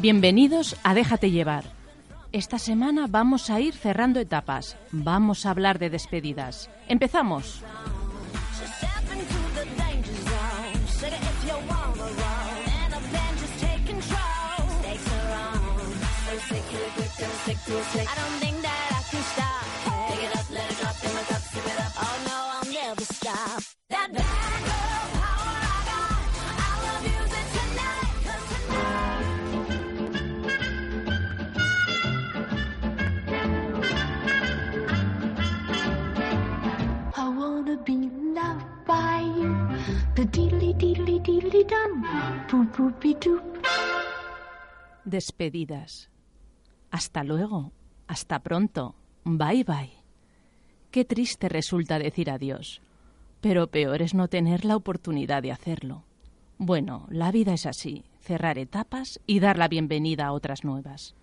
Bienvenidos a Déjate llevar. Esta semana vamos a ir cerrando etapas. Vamos a hablar de despedidas. Empezamos. Despedidas. Hasta luego. Hasta pronto. Bye bye. Qué triste resulta decir adiós. Pero peor es no tener la oportunidad de hacerlo. Bueno, la vida es así, cerrar etapas y dar la bienvenida a otras nuevas.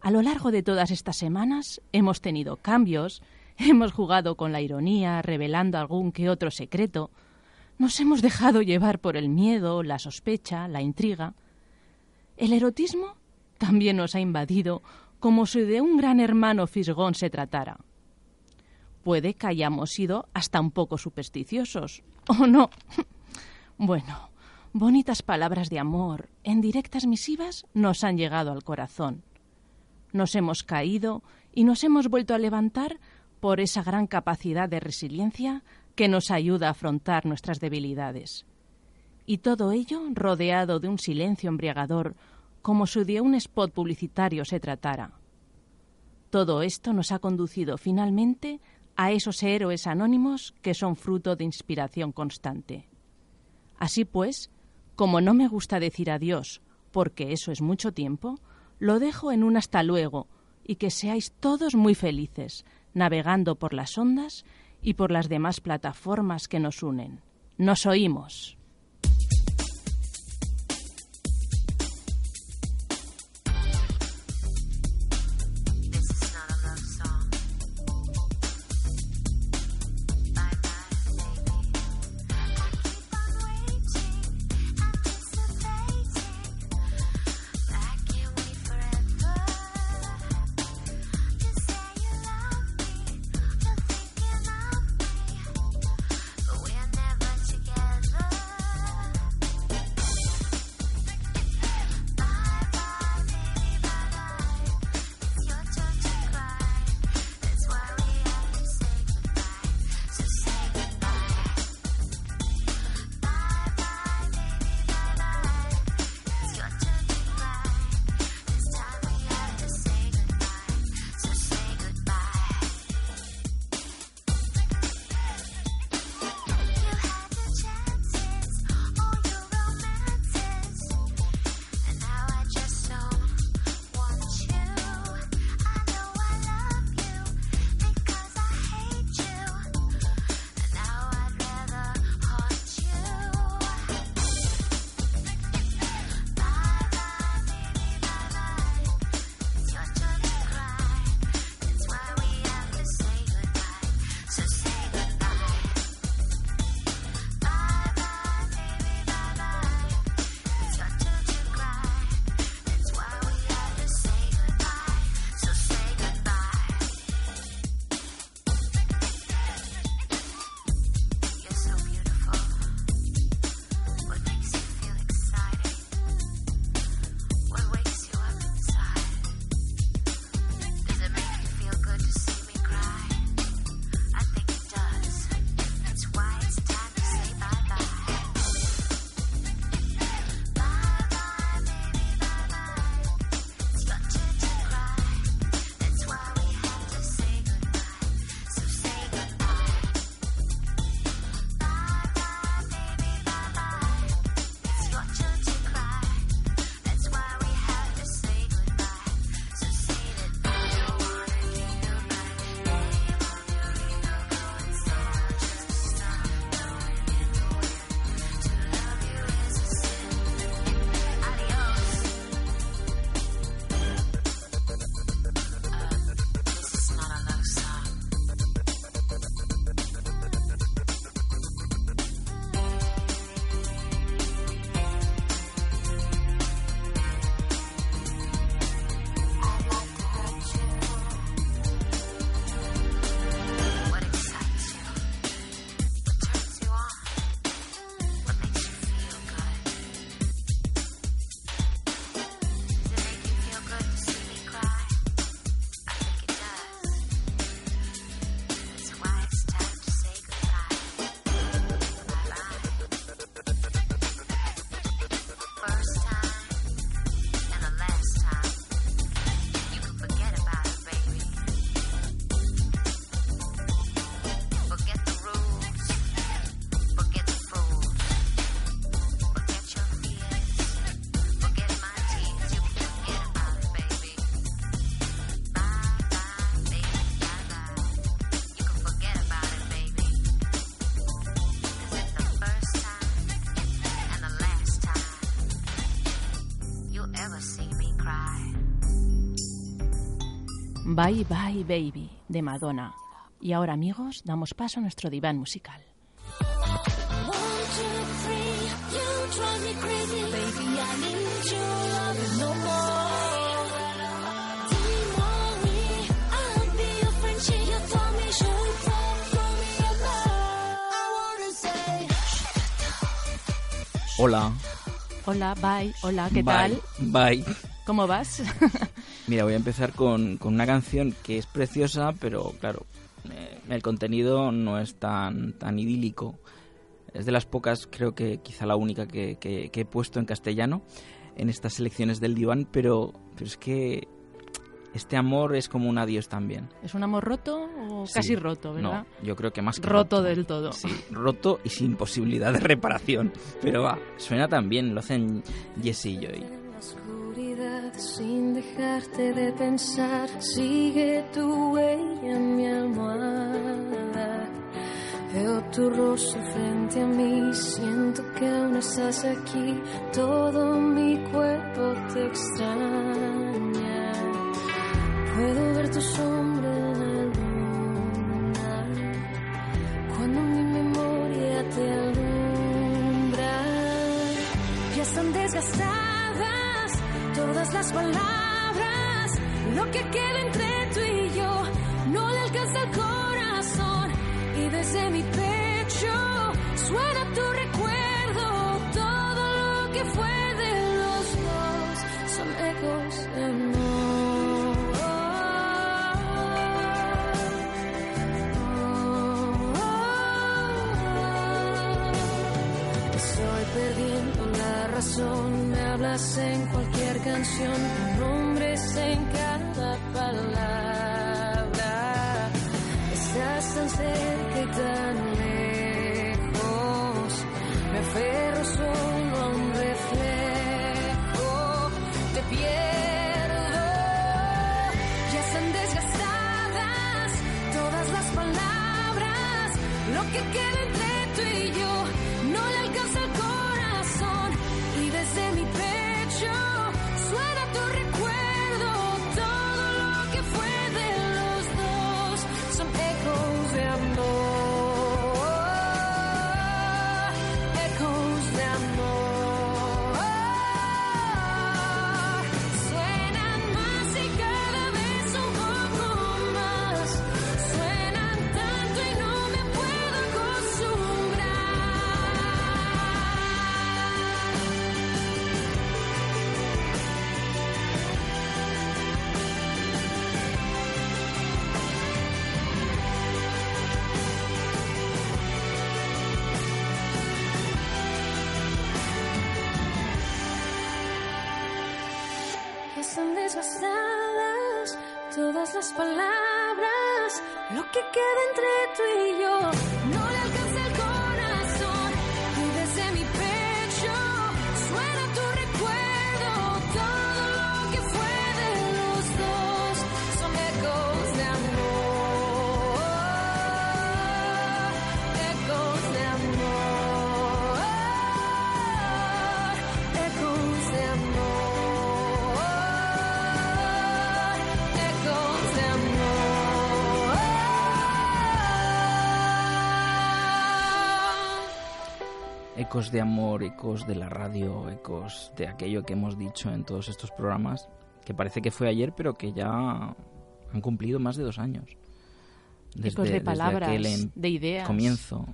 A lo largo de todas estas semanas hemos tenido cambios, hemos jugado con la ironía, revelando algún que otro secreto, nos hemos dejado llevar por el miedo, la sospecha, la intriga. El erotismo también nos ha invadido como si de un gran hermano fisgón se tratara. Puede que hayamos sido hasta un poco supersticiosos, ¿o no? bueno, bonitas palabras de amor en directas misivas nos han llegado al corazón. Nos hemos caído y nos hemos vuelto a levantar por esa gran capacidad de resiliencia que nos ayuda a afrontar nuestras debilidades. Y todo ello rodeado de un silencio embriagador, como si de un spot publicitario se tratara. Todo esto nos ha conducido finalmente a esos héroes anónimos que son fruto de inspiración constante. Así pues, como no me gusta decir adiós, porque eso es mucho tiempo, lo dejo en un hasta luego y que seáis todos muy felices, navegando por las ondas y por las demás plataformas que nos unen. Nos oímos. Bye Bye Baby de Madonna. Y ahora amigos, damos paso a nuestro diván musical. Hola. Hola, bye. Hola, ¿qué Bye. tal? Bye. ¿Cómo vas? Mira, voy a empezar con, con una canción que es preciosa, pero claro, eh, el contenido no es tan, tan idílico. Es de las pocas, creo que quizá la única que, que- que he puesto en castellano en estas selecciones del diván, pero, pero es que este amor es como un adiós también. ¿Es un amor roto o Sí. casi roto, verdad? No, yo creo que más que roto, del todo. Sí, roto y sin posibilidad de reparación. Pero va, suena tan bien, lo hacen Jesse y Joy. En la oscuridad, sin dejarte de pensar, sigue tu huella en mi almohada. Veo tu rostro frente a mí, siento que aún estás aquí, todo mi cuerpo te extraña. Puedo ver tu sombra en la luna, cuando mi memoria te alumbra. Ya están desgastadas todas las palabras. Lo que queda entre tú y yo no le alcanza el corazón. Y desde mi pecho suena tu me hablas en cualquier canción, con nombres en cada palabra. Estás tan cerca y tan lejos, me aferro solo a un reflejo, te pierdo. Ya están desgastadas todas las palabras, lo que queda entre tú y yo Lo que queda entre tú y yo no le alcanza Ecos de amor, ecos de la radio, ecos de aquello que hemos dicho en todos estos programas, que parece que fue ayer, pero que ya han cumplido más de dos años. Ecos de desde palabras, em- de ideas. comienzo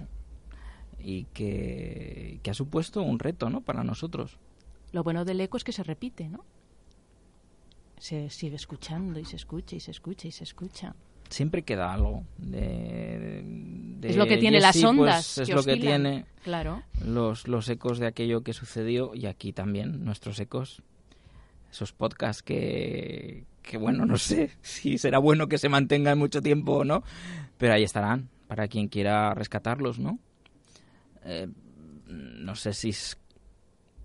y que, que ha supuesto un reto ¿no? para nosotros. Lo bueno del eco es que se repite, ¿no? Se sigue escuchando y se escucha y se escucha y se escucha. Siempre queda algo de, de es lo que tiene las pues, ondas. es que lo que tiene Claro. los, los ecos de aquello que sucedió y aquí también nuestros ecos, esos podcasts que, que bueno, no sé si será bueno que se mantengan mucho tiempo o no, pero ahí estarán para quien quiera rescatarlos, ¿no? Eh, no sé si es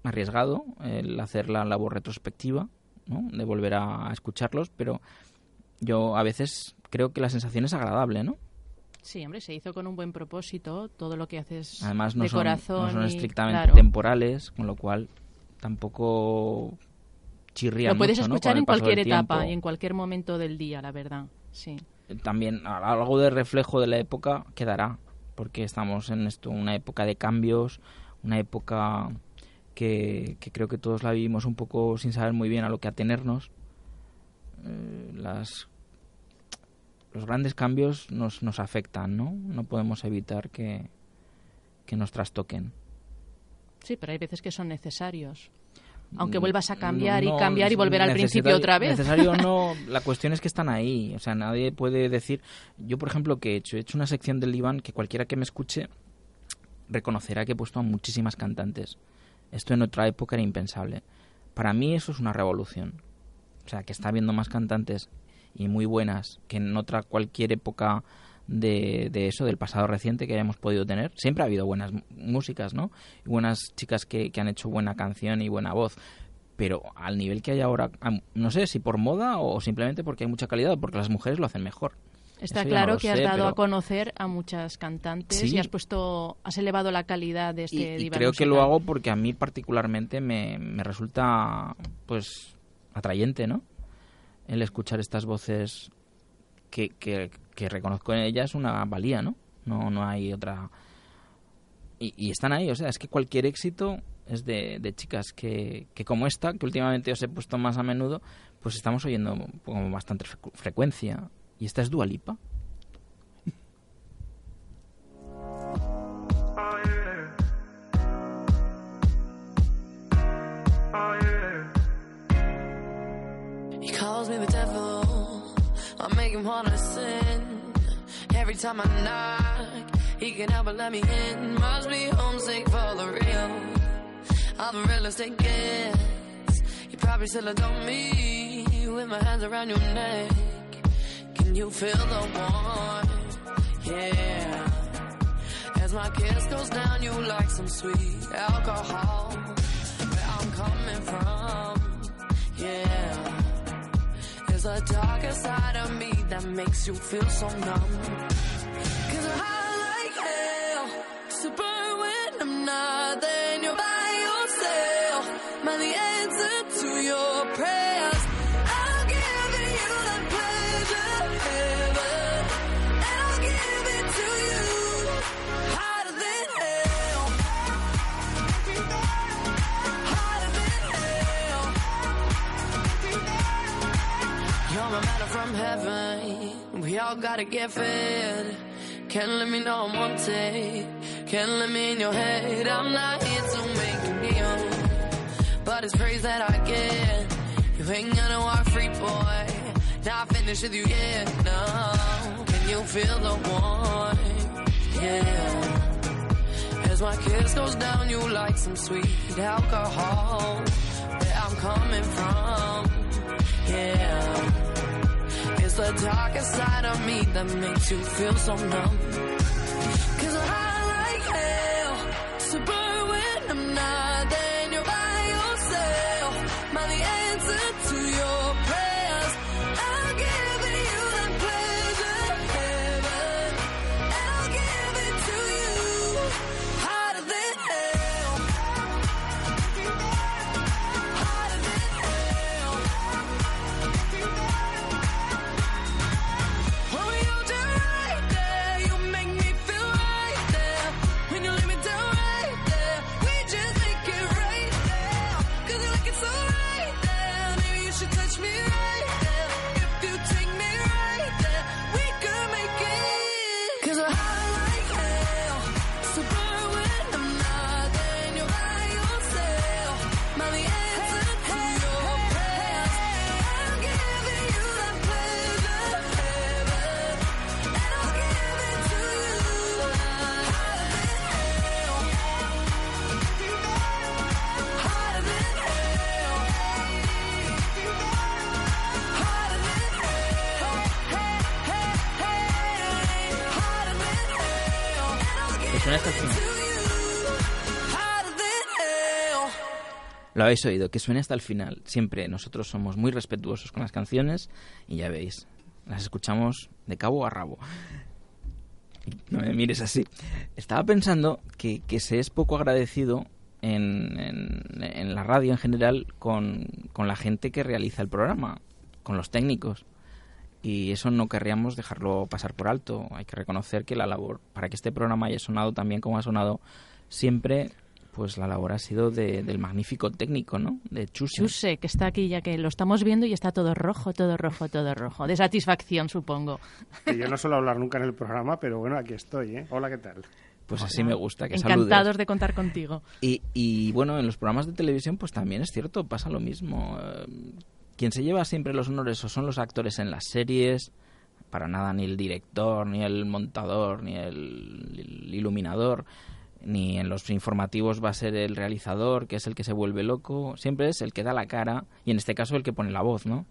arriesgado el hacer la labor retrospectiva, ¿no? De volver a escucharlos, pero yo a veces creo que la sensación es agradable, ¿no? Sí, hombre, se hizo con un buen propósito. Todo lo que haces Además no de son, corazón. no son y- estrictamente claro. temporales, con lo cual tampoco chirrían Lo puedes mucho, escuchar en cualquier etapa y en cualquier momento del día, la verdad. Sí. también algo de reflejo de la época quedará, porque estamos en esto, una época de cambios, una época que, que creo que todos la vivimos un poco sin saber muy bien a lo que atenernos. Eh, las los grandes cambios nos, nos afectan, ¿no? No podemos evitar que, que nos trastoquen. Sí, pero hay veces que son necesarios. Aunque Mm, vuelvas a cambiar no, y cambiar y volver al principio otra vez. Necesario no, la cuestión es que están ahí. O sea, nadie puede decir. Yo, por ejemplo, que he hecho, he hecho una sección del Iván que cualquiera que me escuche reconocerá que he puesto a muchísimas cantantes. Esto en otra época era impensable. Para mí eso es una revolución. O sea, que está habiendo más cantantes y muy buenas que en otra cualquier época de, de eso, del pasado reciente que hayamos podido tener. Siempre ha habido buenas músicas, ¿no? Y buenas chicas que, que han hecho buena canción y buena voz. Pero al nivel que hay ahora, no sé si por moda o simplemente porque hay mucha calidad, porque las mujeres lo hacen mejor. Está Eso claro no que has sé, dado pero- a conocer a muchas cantantes Sí. y has puesto, has elevado la calidad de y, este y diván creo que lo hago porque a mí particularmente me, me resulta pues atrayente no el escuchar estas voces que, que, que reconozco en ellas una valía no no no hay otra. Y, están ahí o sea es que cualquier éxito es de, de chicas que, que como esta que últimamente os he puesto más a menudo pues estamos oyendo con bastante frecu- frecuencia. Y esta es Dualipa calls me the devil. I make him wanna sin. Every time I knock, he can help but let me in. Must be homesick for the real. I'm the realest it gets. You probably still adore me with my hands around your neck. Can you feel the warmth? Yeah. As my kiss goes down, you like some sweet alcohol. Where I'm coming from, yeah. There's a darker side of me that makes you feel so numb. Cause I'm high like hell, super when I'm not there and you're by yourself. Am the answer to your prayers? Heaven. We all gotta get fed. Can't let me know I'm on wanted. Can't let me in your head. I'm not here to make you kneel. But it's praise that I get. You ain't gonna walk free, boy. Not finished with you yet, no. Can you feel the warmth? Yeah. As my kiss goes down, you like some sweet alcohol. Where I'm coming from, yeah. It's the darkest side of me that makes you feel so numb. good. Lo habéis oído, que suene hasta el final. Siempre nosotros somos muy respetuosos con las canciones y ya veis, las escuchamos de cabo a rabo. No me mires así. Estaba pensando que, se es poco agradecido en, la radio en general con la gente que realiza el programa, con los técnicos. Y eso no querríamos dejarlo pasar por alto. Hay que reconocer que la labor, para que este programa haya sonado tan bien como ha sonado siempre, pues la labor ha sido de- del magnífico técnico, ¿no? De Chuse. Chuse, que está aquí ya que lo estamos viendo y está todo rojo, todo rojo, todo rojo. De satisfacción, supongo. Que yo no suelo hablar nunca en el programa, pero bueno, aquí estoy, ¿eh? Hola, ¿qué tal? Pues así me gusta, que Encantados saludes. de contar contigo. Y, y bueno, en los programas de televisión pues también es cierto, pasa lo mismo. Quien se lleva siempre los honores o son los actores en las series, para nada ni el director, ni el montador, ni el, el iluminador, ni en los informativos va a ser el realizador, que es el que se vuelve loco, siempre es el que da la cara y en este caso el que pone la voz, ¿no?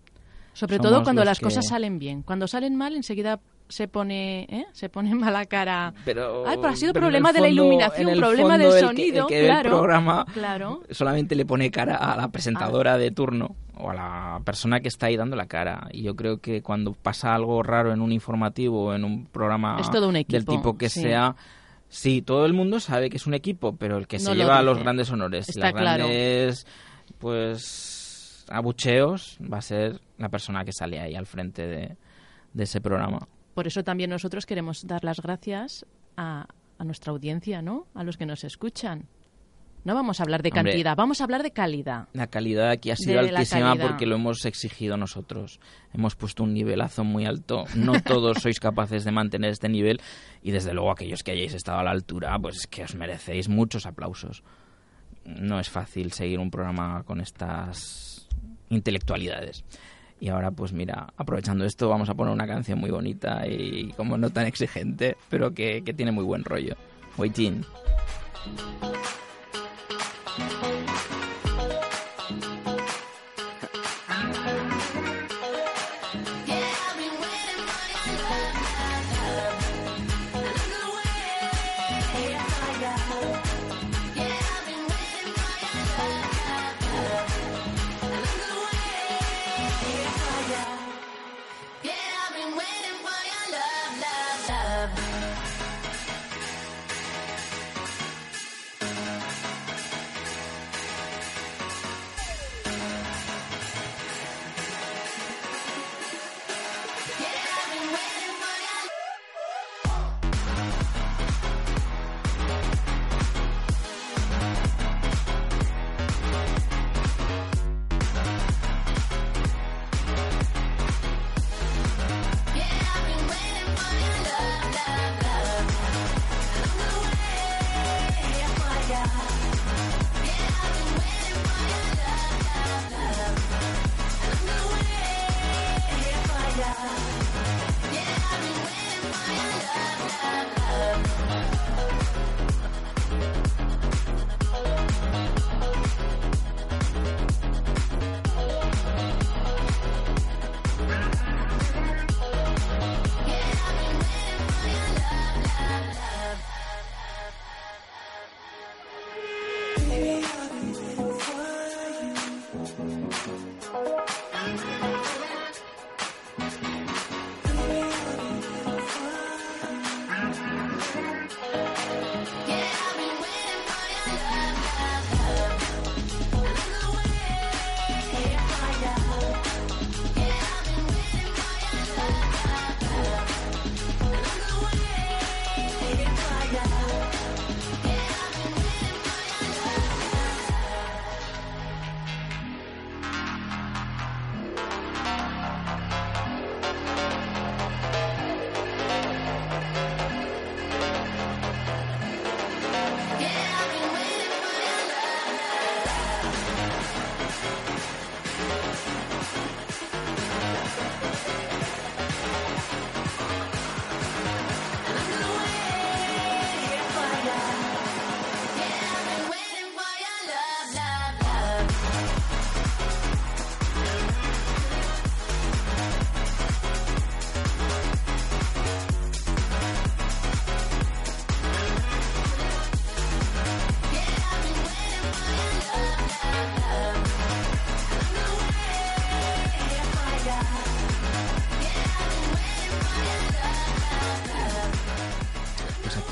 Sobre Somos todo cuando las que- cosas salen bien. Cuando salen mal, enseguida se pone, ¿eh? se pone mala cara. Pero, Ay, pero ha sido pero problema el de la iluminación, el problema del el que- sonido, el que ve claro. el programa Claro. solamente le pone cara a la presentadora de turno o a la persona que está ahí dando la cara. Y yo creo que cuando pasa algo raro en un informativo o en un programa Es todo un del equipo, tipo que sí. sea, sí, todo el mundo sabe que es un equipo, pero el que No se lo lleva los dice. grandes honores y Está las claro. grandes, pues, abucheos va a ser la persona que sale ahí al frente de, de ese programa. Por eso también nosotros queremos dar las gracias a, a nuestra audiencia, ¿no? A los que nos escuchan. No vamos a hablar de Hombre. cantidad, vamos a hablar de calidad. La calidad aquí ha sido De altísima porque lo hemos exigido nosotros. Hemos puesto un nivelazo muy alto. No todos sois capaces de mantener este nivel y desde luego aquellos que hayáis estado a la altura, pues es que os merecéis muchos aplausos. No es fácil seguir un programa con estas intelectualidades. Y ahora, pues mira, aprovechando esto, vamos a poner una canción muy bonita y como no tan exigente, pero que, que tiene muy buen rollo. Waiting.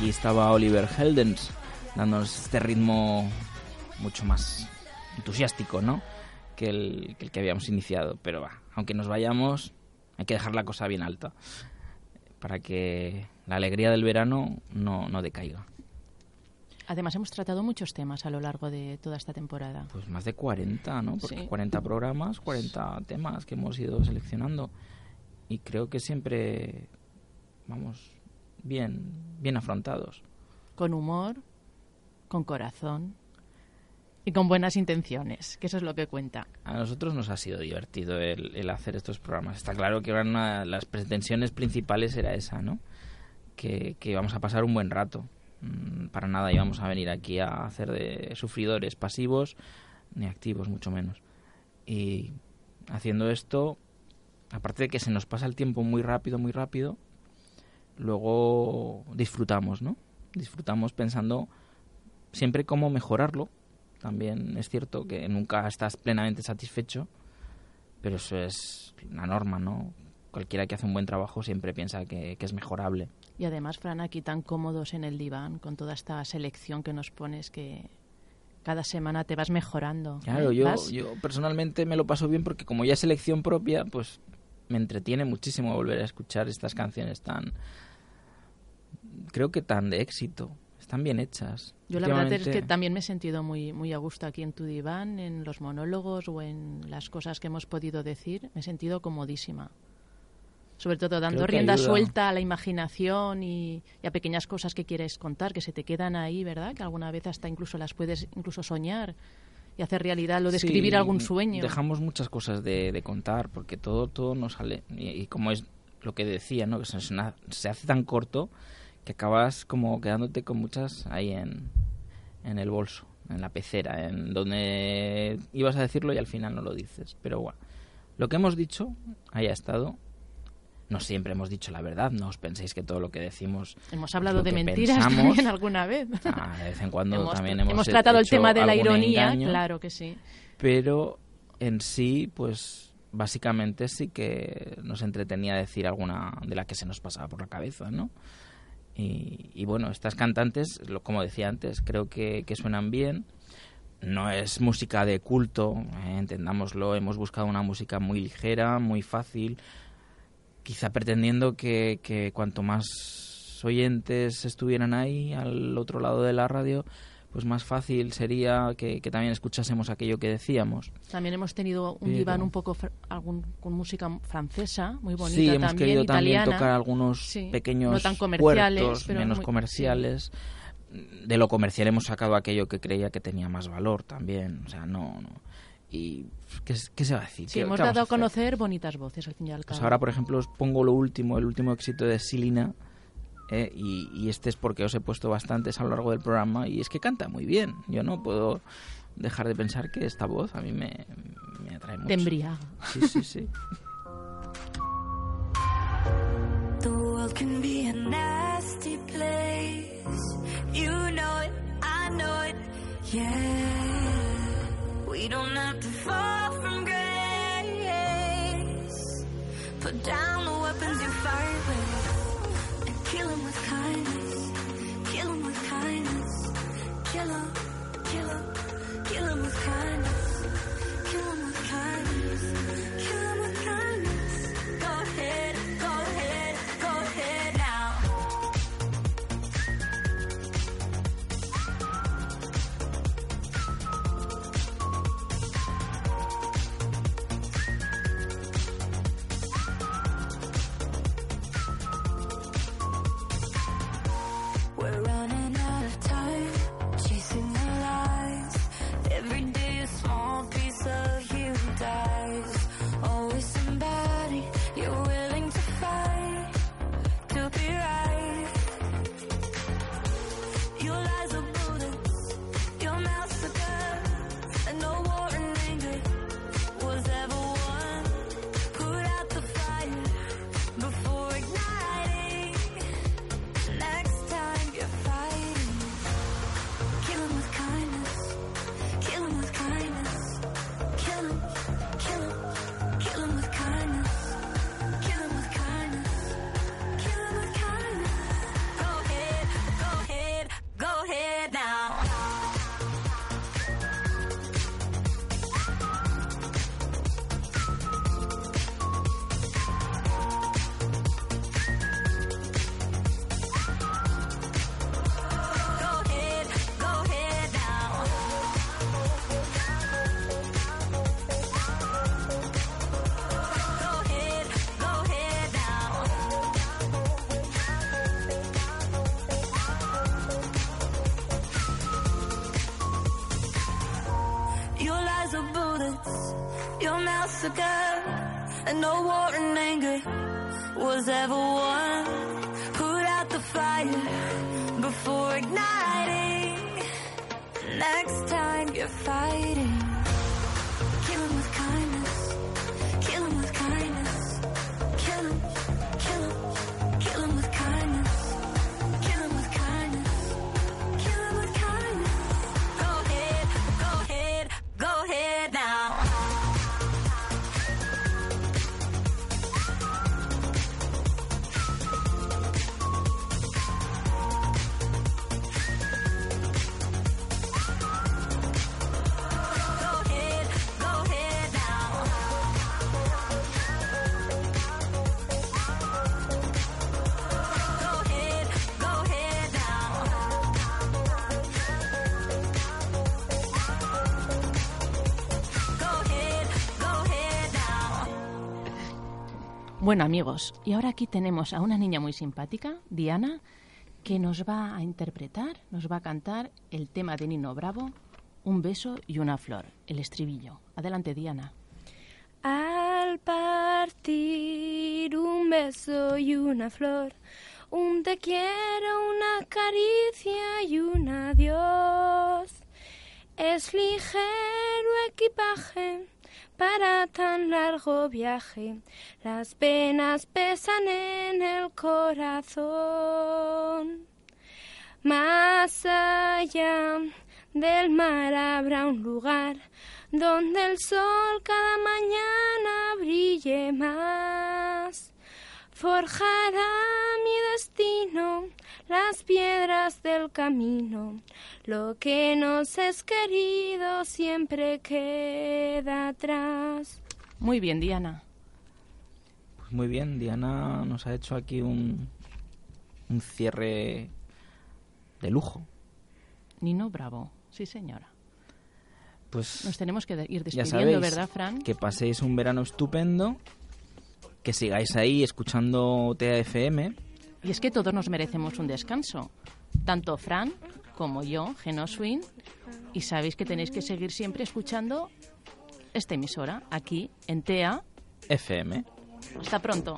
Aquí estaba Oliver Heldens dándonos este ritmo mucho más entusiástico, ¿no? Que el que, el que habíamos iniciado. Pero va, aunque nos vayamos, hay que dejar la cosa bien alta para que la alegría del verano no, no decaiga. Además, hemos tratado muchos temas a lo largo de toda esta temporada. Pues más de 40, ¿no? Porque Sí. 40 programas, 40 temas que hemos ido seleccionando. Y creo que siempre, vamos, bien, bien afrontados. Con humor, con corazón y con buenas intenciones, que eso es lo que cuenta. A nosotros nos ha sido divertido el, el hacer estos programas. Está claro que una de las pretensiones principales era esa, ¿no? Que, que íbamos a pasar un buen rato. Mm, Para nada íbamos a venir aquí a hacer de sufridores pasivos ni activos, mucho menos. Y haciendo esto, aparte de que se nos pasa el tiempo muy rápido, muy rápido, luego disfrutamos, ¿no? Disfrutamos pensando siempre cómo mejorarlo. También es cierto que nunca estás plenamente satisfecho, pero eso es una norma, ¿no? Cualquiera que hace un buen trabajo siempre piensa que, que es mejorable. Y además, Fran, aquí tan cómodos en el diván, con toda esta selección que nos pones, que cada semana te vas mejorando. Claro, ¿eh? yo, Vas- yo personalmente me lo paso bien porque como ya es selección propia, pues me entretiene muchísimo volver a escuchar estas canciones tan, creo que tan de éxito, están bien hechas. Yo la verdad es que también me he sentido muy, muy a gusto aquí en tu diván, en los monólogos o en las cosas que hemos podido decir. Me he sentido comodísima. Sobre todo dando rienda ayuda. suelta a la imaginación y, y a pequeñas cosas que quieres contar, que se te quedan ahí, ¿verdad? Que alguna vez hasta incluso las puedes incluso soñar y hacer realidad lo de Sí, escribir algún sueño. Dejamos muchas cosas de, de contar porque todo todo nos sale y, y como es lo que decía, ¿no? Que se, se hace tan corto que acabas como quedándote con muchas ahí en, en el bolso, en la pecera, en donde ibas a decirlo y al final no lo dices. Pero bueno, lo que hemos dicho ahí ha estado. No siempre hemos dicho la verdad, no os penséis que todo lo que decimos Hemos hablado de mentiras pensamos. también alguna vez. Ah, de vez en cuando hemos, también hemos, he- tratado el tema de la ironía, engaño claro que sí. pero en sí, pues básicamente sí que nos entretenía decir alguna de la que se nos pasaba por la cabeza, ¿no? Y, y bueno, estas cantantes, lo, como decía antes, creo que, suenan bien. No es música de culto, eh, entendámoslo, hemos buscado una música muy ligera, muy fácil, quizá pretendiendo que, que cuanto más oyentes estuvieran ahí al otro lado de la radio, pues más fácil sería que, que también escuchásemos aquello que decíamos. También hemos tenido un Pero- diván un poco algún, con música francesa, muy bonita sí, hemos también, querido también italiana. tocar algunos Sí, pequeños no tan comerciales, puertos, pero menos muy- comerciales. De lo comercial hemos sacado aquello que creía que tenía más valor también. O sea, no... no. ¿Y qué, qué se va a decir? Sí, ¿Qué- hemos dado a hacer? conocer bonitas voces al fin y al Pues cabo. ahora, por ejemplo, os pongo lo último, el último éxito de Silina. Eh, y, y este es porque os he puesto bastantes a lo largo del programa. Y es que canta muy bien. Yo no puedo dejar de pensar que esta voz a mí me, me atrae mucho. Te embriaga. Sí, sí, sí. The world can be a nasty place. You know it, I know it, yeah. We don't have to fall from grace. Put down the weapons you fight with kind massacre, and no war and anger was ever won. Put out the fire before igniting. Next time you're fighting, Bueno, amigos, y ahora aquí tenemos a una niña muy simpática, Diana, que nos va a interpretar, nos va a cantar el tema de Nino Bravo, Un beso y una flor, el estribillo. Adelante, Diana. Al partir un beso y una flor, un te quiero, una caricia y un adiós. Es ligero equipaje para tan largo viaje, las penas pesan en el corazón. Más allá del mar habrá un lugar donde el sol cada mañana brille más. Forjará mi destino las piedras del camino. Lo que nos es querido siempre queda atrás. Muy bien, Diana. Pues muy bien, Diana nos ha hecho aquí un, un cierre de lujo. Nino Bravo. Sí, señora. Pues Nos tenemos que ir ya despidiendo, sabéis, ¿verdad, Fran? que paséis un verano estupendo, que sigáis ahí escuchando TAFM. Y es que todos nos merecemos un descanso. Tanto Fran como yo, Geno Swin. Y sabéis que tenéis que seguir siempre escuchando esta emisora aquí en TEA. FM. Hasta pronto.